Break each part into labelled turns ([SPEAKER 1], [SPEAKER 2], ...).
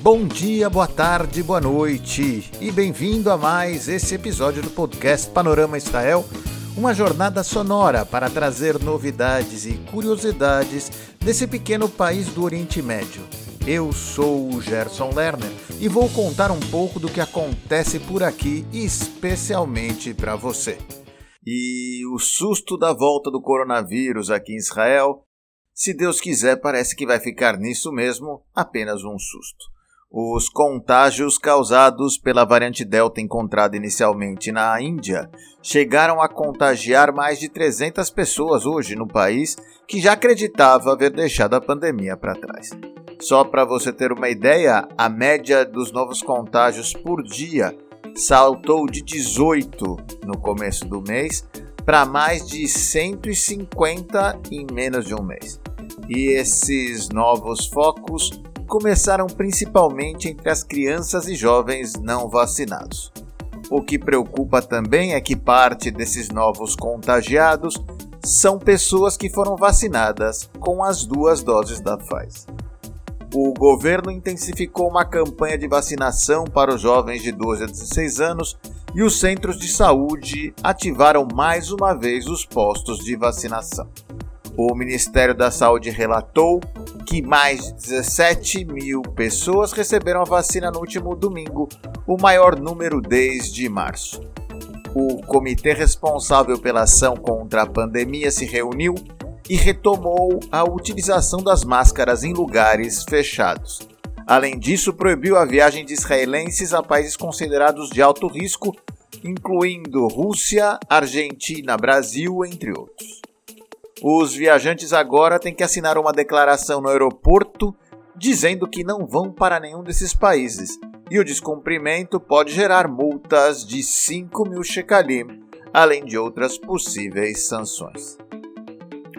[SPEAKER 1] Bom dia, boa tarde, boa noite e bem-vindo a mais esse episódio do podcast Panorama Israel, uma jornada sonora para trazer novidades e curiosidades desse pequeno país do Oriente Médio. Eu sou o Gerson Lerner e vou contar um pouco do que acontece por aqui, especialmente para você. E o susto da volta do coronavírus aqui em Israel, se Deus quiser, parece que vai ficar nisso mesmo, apenas um susto. Os contágios causados pela variante Delta encontrada inicialmente na Índia chegaram a contagiar mais de 300 pessoas hoje no país que já acreditava haver deixado a pandemia para trás. Só para você ter uma ideia, a média dos novos contágios por dia saltou de 18 no começo do mês para mais de 150 em menos de um mês. E esses novos focos começaram principalmente entre as crianças e jovens não vacinados. O que preocupa também é que parte desses novos contagiados são pessoas que foram vacinadas com as duas doses da Pfizer. O governo intensificou uma campanha de vacinação para os jovens de 12 a 16 anos e os centros de saúde ativaram mais uma vez os postos de vacinação. O Ministério da Saúde relatou que mais de 17 mil pessoas receberam a vacina no último domingo, o maior número desde março. O comitê responsável pela ação contra a pandemia se reuniu e retomou a utilização das máscaras em lugares fechados. Além disso, proibiu a viagem de israelenses a países considerados de alto risco, incluindo Rússia, Argentina, Brasil, entre outros. Os viajantes agora têm que assinar uma declaração no aeroporto dizendo que não vão para nenhum desses países, e o descumprimento pode gerar multas de 5 mil shekalim, além de outras possíveis sanções.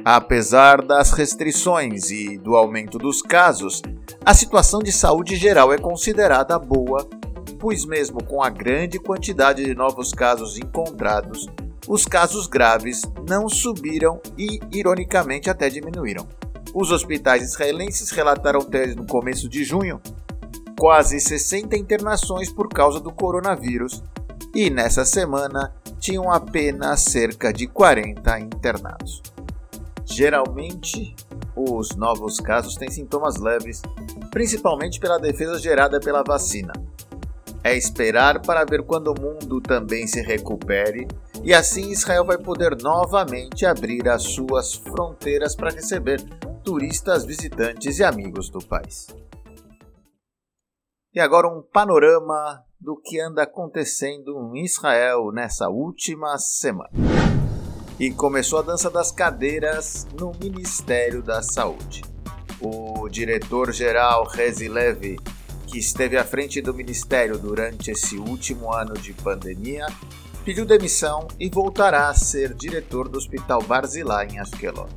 [SPEAKER 1] Apesar das restrições e do aumento dos casos, a situação de saúde geral é considerada boa, pois, mesmo com a grande quantidade de novos casos encontrados, os casos graves não subiram e, ironicamente, até diminuíram. Os hospitais israelenses relataram ter, no começo de junho, quase 60 internações por causa do coronavírus e, nessa semana, tinham apenas cerca de 40 internados. Geralmente, os novos casos têm sintomas leves, principalmente pela defesa gerada pela vacina. É esperar para ver quando o mundo também se recupere e assim Israel vai poder novamente abrir as suas fronteiras para receber turistas, visitantes e amigos do país. E agora um panorama do que anda acontecendo em Israel nessa última semana. E começou a dança das cadeiras no Ministério da Saúde. O diretor-geral Rezi Levy, que esteve à frente do ministério durante esse último ano de pandemia, pediu demissão e voltará a ser diretor do Hospital Barzilai em Ashkelon.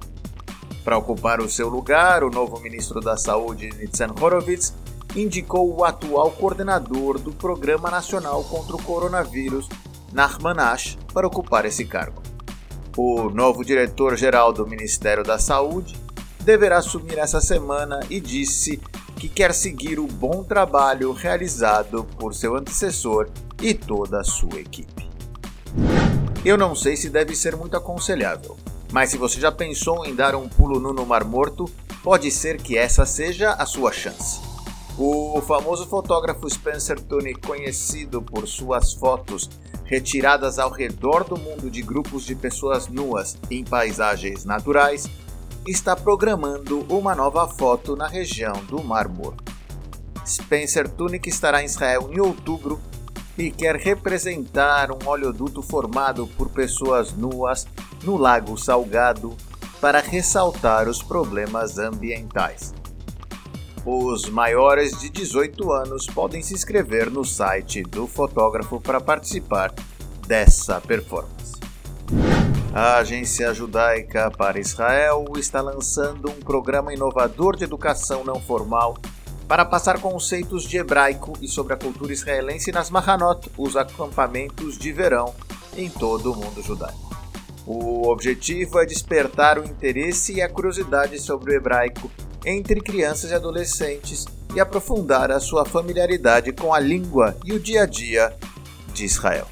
[SPEAKER 1] Para ocupar o seu lugar, o novo ministro da Saúde, Nitzan Horowitz, indicou o atual coordenador do Programa Nacional contra o Coronavírus, Nachman Ash, para ocupar esse cargo. O novo diretor-geral do Ministério da Saúde deverá assumir essa semana e disse que quer seguir o bom trabalho realizado por seu antecessor e toda a sua equipe. Eu não sei se deve ser muito aconselhável, mas se você já pensou em dar um pulo no Mar Morto, pode ser que essa seja a sua chance. O famoso fotógrafo Spencer Tunick, conhecido por suas fotos retiradas ao redor do mundo de grupos de pessoas nuas em paisagens naturais, está programando uma nova foto na região do Mar Morto. Spencer Tunick estará em Israel em outubro e quer representar um oleoduto formado por pessoas nuas no Lago Salgado para ressaltar os problemas ambientais. Os maiores de 18 anos podem se inscrever no site do fotógrafo para participar dessa performance. A Agência Judaica para Israel está lançando um programa inovador de educação não formal para passar conceitos de hebraico e sobre a cultura israelense nas Mahanot, os acampamentos de verão em todo o mundo judaico. O objetivo é despertar o interesse e a curiosidade sobre o hebraico entre crianças e adolescentes e aprofundar a sua familiaridade com a língua e o dia a dia de Israel.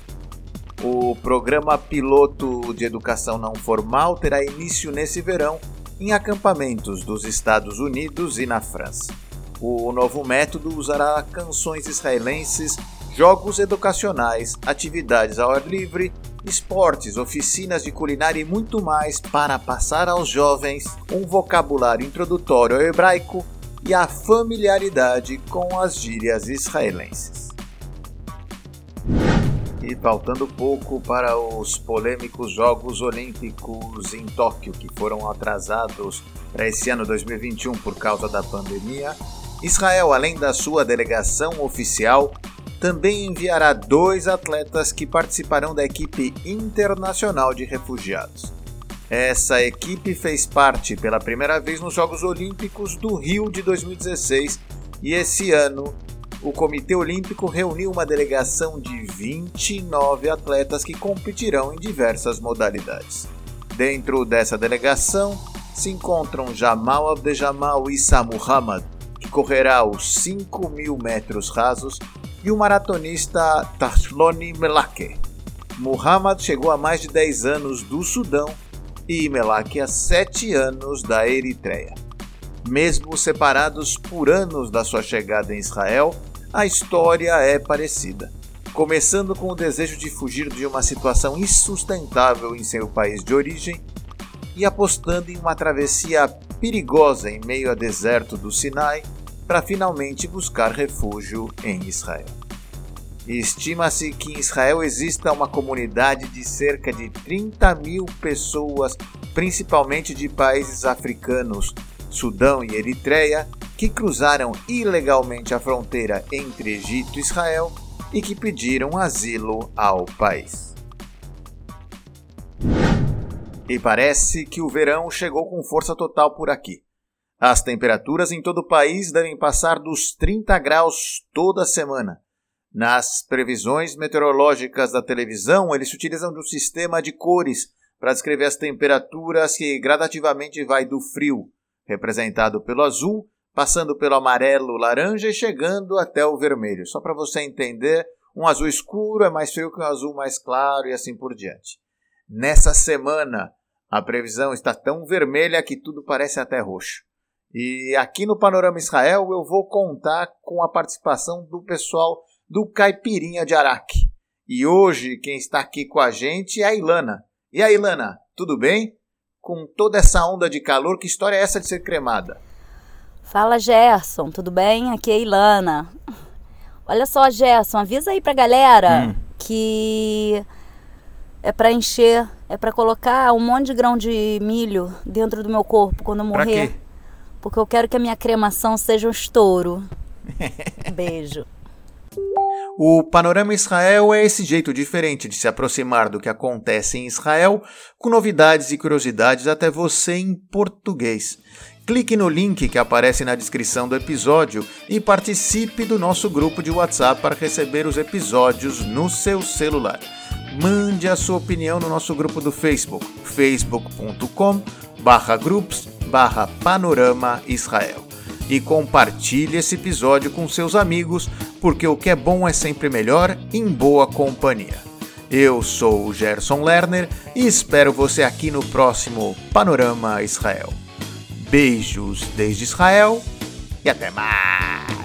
[SPEAKER 1] O programa piloto de educação não formal terá início nesse verão em acampamentos dos Estados Unidos e na França. O novo método usará canções israelenses, jogos educacionais, atividades ao ar livre, esportes, oficinas de culinária e muito mais para passar aos jovens um vocabulário introdutório ao hebraico e a familiaridade com as gírias israelenses. E faltando pouco para os polêmicos Jogos Olímpicos em Tóquio, que foram atrasados para esse ano 2021 por causa da pandemia, Israel, além da sua delegação oficial, também enviará dois atletas que participarão da equipe internacional de refugiados. Essa equipe fez parte pela primeira vez nos Jogos Olímpicos do Rio de 2016 e esse ano o Comitê Olímpico reuniu uma delegação de 29 atletas que competirão em diversas modalidades. Dentro dessa delegação se encontram Jamal Abdejamal Issa Muhammad, que correrá os 5 mil metros rasos, e o maratonista Tashloni Melake. Muhammad chegou a mais de 10 anos do Sudão e Melake a 7 anos da Eritreia. Mesmo separados por anos da sua chegada em Israel, a história é parecida. Começando com o desejo de fugir de uma situação insustentável em seu país de origem e apostando em uma travessia perigosa em meio ao deserto do Sinai para finalmente buscar refúgio em Israel. Estima-se que em Israel exista uma comunidade de cerca de 30 mil pessoas, principalmente de países africanos, Sudão e Eritreia, que cruzaram ilegalmente a fronteira entre Egito e Israel e que pediram asilo ao país. E parece que o verão chegou com força total por aqui. As temperaturas em todo o país devem passar dos 30 graus toda semana. Nas previsões meteorológicas da televisão, eles utilizam de um sistema de cores para descrever as temperaturas que gradativamente vai do frio, representado pelo azul, passando pelo amarelo, laranja e chegando até o vermelho. Só para você entender, um azul escuro é mais frio que um azul mais claro e assim por diante. Nessa semana, a previsão está tão vermelha que tudo parece até roxo. E aqui no Panorama Israel eu vou contar com a participação do pessoal do Caipirinha de Araque. E hoje quem está aqui com a gente é a Ilana. E a Ilana, tudo bem? Com toda essa onda de calor, que história é essa de ser cremada?
[SPEAKER 2] Fala Gerson, tudo bem? Aqui é a Ilana. Olha só, Gerson, avisa aí pra galera hum. que é para encher, é para colocar um monte de grão de milho dentro do meu corpo quando eu morrer. Pra quê? Porque eu quero que a minha cremação seja um estouro. Beijo.
[SPEAKER 1] O Panorama Israel é esse jeito diferente de se aproximar do que acontece em Israel, com novidades e curiosidades até você em português. Clique no link que aparece na descrição do episódio e participe do nosso grupo de WhatsApp para receber os episódios no seu celular. Mande a sua opinião no nosso grupo do Facebook, facebook.com/groups barra Panorama Israel. E compartilhe esse episódio com seus amigos, porque o que é bom é sempre melhor em boa companhia. Eu sou o Gerson Lerner e espero você aqui no próximo Panorama Israel. Beijos desde Israel e até mais!